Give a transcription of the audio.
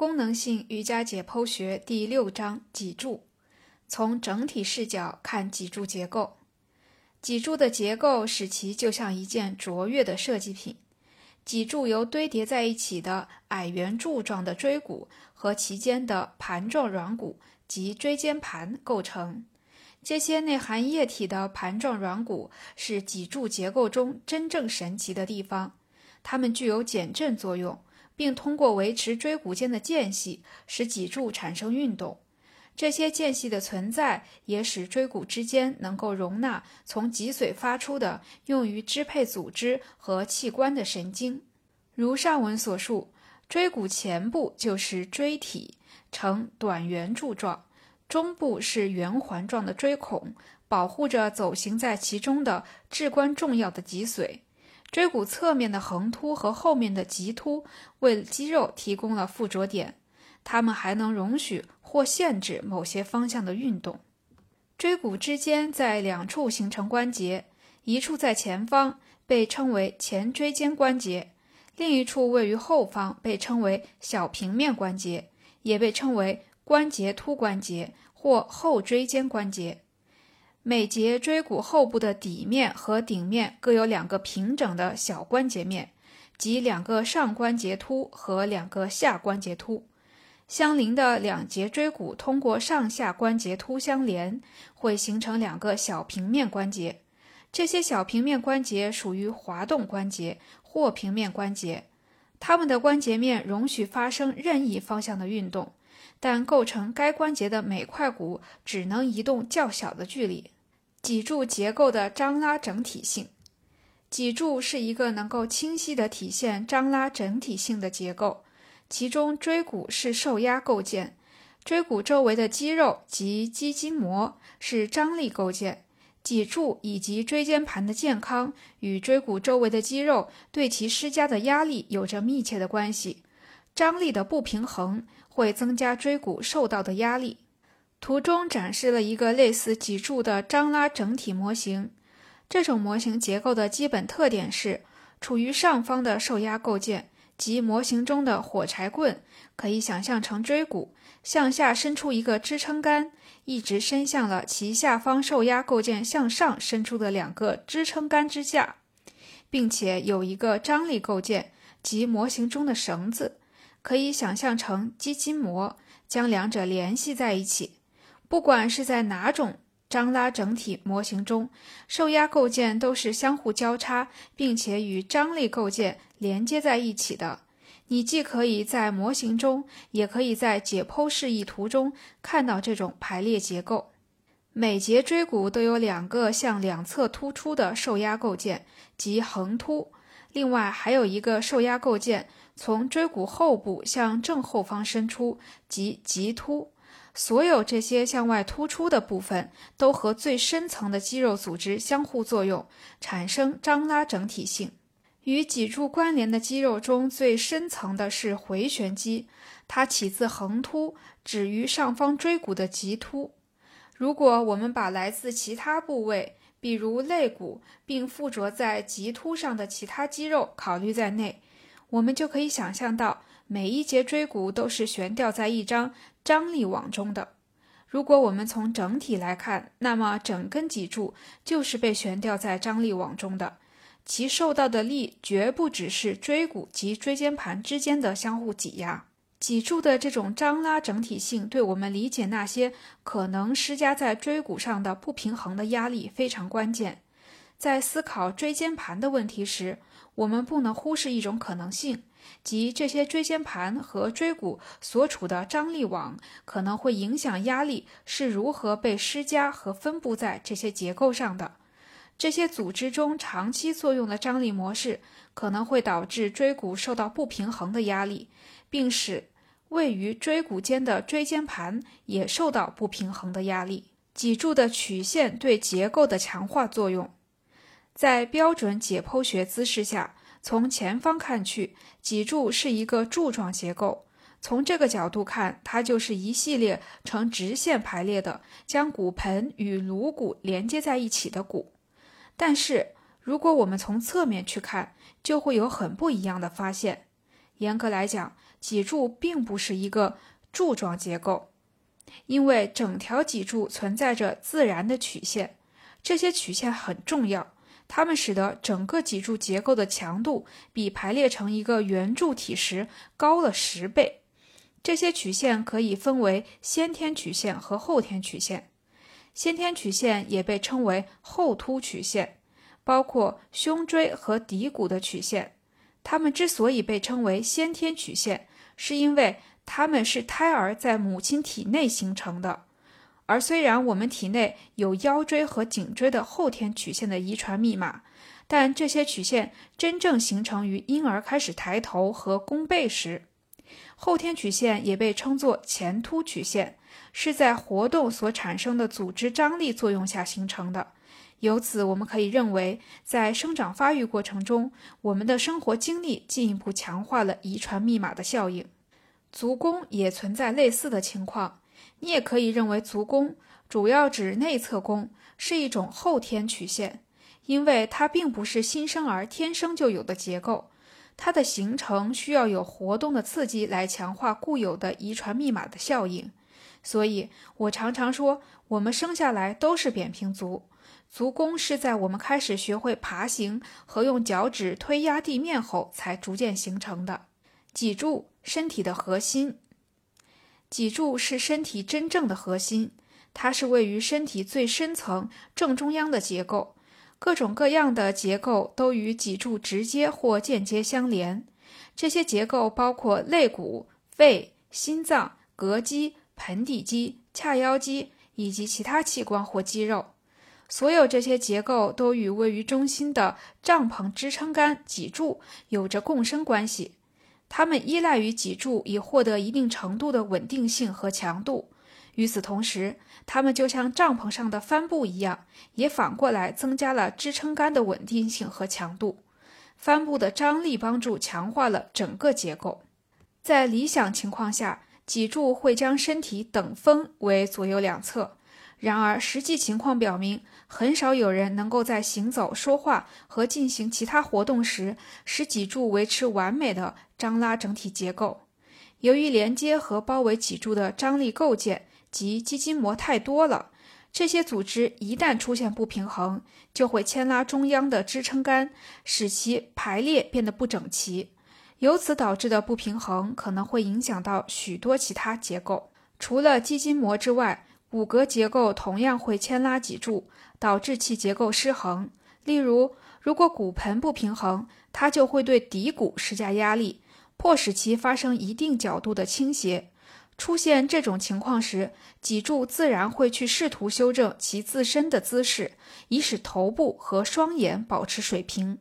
功能性瑜伽解剖学第六章脊柱，从整体视角看脊柱结构。脊柱的结构使其就像一件卓越的设计品。脊柱由堆叠在一起的矮圆柱状的椎骨和其间的盘状软骨及椎间盘构成。这些内含液体的盘状软骨是脊柱结构中真正神奇的地方，它们具有减震作用。并通过维持椎骨间的间隙，使脊柱产生运动。这些间隙的存在也使椎骨之间能够容纳从脊髓发出的用于支配组织和器官的神经。如上文所述，椎骨前部就是椎体，呈短圆柱状；中部是圆环状的椎孔，保护着走行在其中的至关重要的脊髓。椎骨侧面的横突和后面的棘突为肌肉提供了附着点，它们还能容许或限制某些方向的运动。椎骨之间在两处形成关节，一处在前方，被称为前椎间关节；另一处位于后方，被称为小平面关节，也被称为关节突关节或后椎间关节。每节椎骨后部的底面和顶面各有两个平整的小关节面，即两个上关节突和两个下关节突。相邻的两节椎骨通过上下关节突相连，会形成两个小平面关节。这些小平面关节属于滑动关节或平面关节，它们的关节面容许发生任意方向的运动。但构成该关节的每块骨只能移动较小的距离。脊柱结构的张拉整体性，脊柱是一个能够清晰地体现张拉整体性的结构。其中椎骨是受压构件，椎骨周围的肌肉及肌筋膜是张力构件。脊柱以及椎间盘的健康与椎骨周围的肌肉对其施加的压力有着密切的关系。张力的不平衡。会增加椎骨受到的压力。图中展示了一个类似脊柱的张拉整体模型。这种模型结构的基本特点是，处于上方的受压构件及模型中的火柴棍可以想象成椎骨，向下伸出一个支撑杆，一直伸向了其下方受压构件向上伸出的两个支撑杆之下，并且有一个张力构件及模型中的绳子。可以想象成肌筋膜，将两者联系在一起。不管是在哪种张拉整体模型中，受压构件都是相互交叉，并且与张力构件连接在一起的。你既可以在模型中，也可以在解剖示意图中看到这种排列结构。每节椎骨都有两个向两侧突出的受压构件，即横突。另外还有一个受压构件从椎骨后部向正后方伸出，即棘突。所有这些向外突出的部分都和最深层的肌肉组织相互作用，产生张拉整体性。与脊柱关联的肌肉中最深层的是回旋肌，它起自横突，止于上方椎骨的棘突。如果我们把来自其他部位，比如肋骨，并附着在棘突上的其他肌肉考虑在内，我们就可以想象到每一节椎骨都是悬吊在一张张力网中的。如果我们从整体来看，那么整根脊柱就是被悬吊在张力网中的，其受到的力绝不只是椎骨及椎间盘之间的相互挤压。脊柱的这种张拉整体性，对我们理解那些可能施加在椎骨上的不平衡的压力非常关键。在思考椎间盘的问题时，我们不能忽视一种可能性，即这些椎间盘和椎骨所处的张力网可能会影响压力是如何被施加和分布在这些结构上的。这些组织中长期作用的张力模式可能会导致椎骨受到不平衡的压力，并使位于椎骨间的椎间盘也受到不平衡的压力。脊柱的曲线对结构的强化作用，在标准解剖学姿势下，从前方看去，脊柱是一个柱状结构。从这个角度看，它就是一系列呈直线排列的，将骨盆与颅骨连接在一起的骨。但是，如果我们从侧面去看，就会有很不一样的发现。严格来讲，脊柱并不是一个柱状结构，因为整条脊柱存在着自然的曲线，这些曲线很重要，它们使得整个脊柱结构的强度比排列成一个圆柱体时高了十倍。这些曲线可以分为先天曲线和后天曲线，先天曲线也被称为后凸曲线，包括胸椎和骶骨的曲线。它们之所以被称为先天曲线，是因为它们是胎儿在母亲体内形成的。而虽然我们体内有腰椎和颈椎的后天曲线的遗传密码，但这些曲线真正形成于婴儿开始抬头和弓背时。后天曲线也被称作前凸曲线，是在活动所产生的组织张力作用下形成的。由此，我们可以认为，在生长发育过程中，我们的生活经历进一步强化了遗传密码的效应。足弓也存在类似的情况。你也可以认为，足弓主要指内侧弓，是一种后天曲线，因为它并不是新生儿天生就有的结构，它的形成需要有活动的刺激来强化固有的遗传密码的效应。所以，我常常说，我们生下来都是扁平足。足弓是在我们开始学会爬行和用脚趾推压地面后才逐渐形成的。脊柱，身体的核心。脊柱是身体真正的核心，它是位于身体最深层正中央的结构。各种各样的结构都与脊柱直接或间接相连。这些结构包括肋骨、肺、心脏、膈肌、盆底肌、髂腰肌以及其他器官或肌肉。所有这些结构都与位于中心的帐篷支撑杆脊柱有着共生关系，它们依赖于脊柱以获得一定程度的稳定性和强度。与此同时，它们就像帐篷上的帆布一样，也反过来增加了支撑杆的稳定性和强度。帆布的张力帮助强化了整个结构。在理想情况下，脊柱会将身体等分为左右两侧。然而，实际情况表明，很少有人能够在行走、说话和进行其他活动时，使脊柱维持完美的张拉整体结构。由于连接和包围脊柱的张力构件及肌筋膜太多了，这些组织一旦出现不平衡，就会牵拉中央的支撑杆，使其排列变得不整齐。由此导致的不平衡可能会影响到许多其他结构，除了肌筋膜之外。骨骼结构同样会牵拉脊柱，导致其结构失衡。例如，如果骨盆不平衡，它就会对骶骨施加压力，迫使其发生一定角度的倾斜。出现这种情况时，脊柱自然会去试图修正其自身的姿势，以使头部和双眼保持水平。